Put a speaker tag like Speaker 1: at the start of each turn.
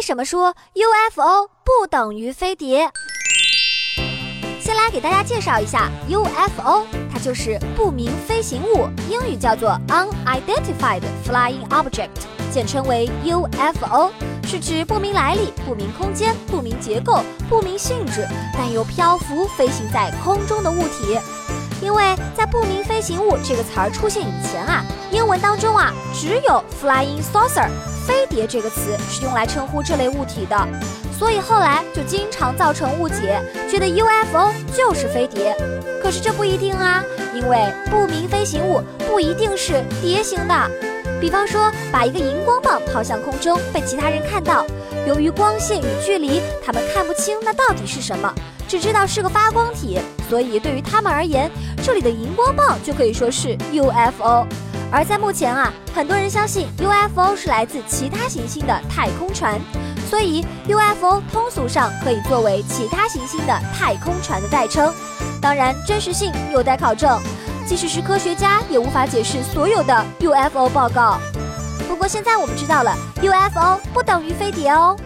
Speaker 1: 为什么说 UFO 不等于飞碟？先来给大家介绍一下 UFO，它就是不明飞行物，英语叫做 Unidentified Flying Object，简称为 UFO，是指不明来历、不明空间、不明结构、不明性质，但又漂浮飞行在空中的物体。因为在不明飞行物这个词儿出现以前啊，英文当中啊只有 flying saucer 飞碟这个词是用来称呼这类物体的，所以后来就经常造成误解，觉得 UFO 就是飞碟。可是这不一定啊，因为不明飞行物不一定是碟形的。比方说，把一个荧光棒抛向空中，被其他人看到，由于光线与距离，他们看不清那到底是什么。只知道是个发光体，所以对于他们而言，这里的荧光棒就可以说是 UFO。而在目前啊，很多人相信 UFO 是来自其他行星的太空船，所以 UFO 通俗上可以作为其他行星的太空船的代称。当然，真实性有待考证，即使是科学家也无法解释所有的 UFO 报告。不过现在我们知道了，UFO 不等于飞碟哦。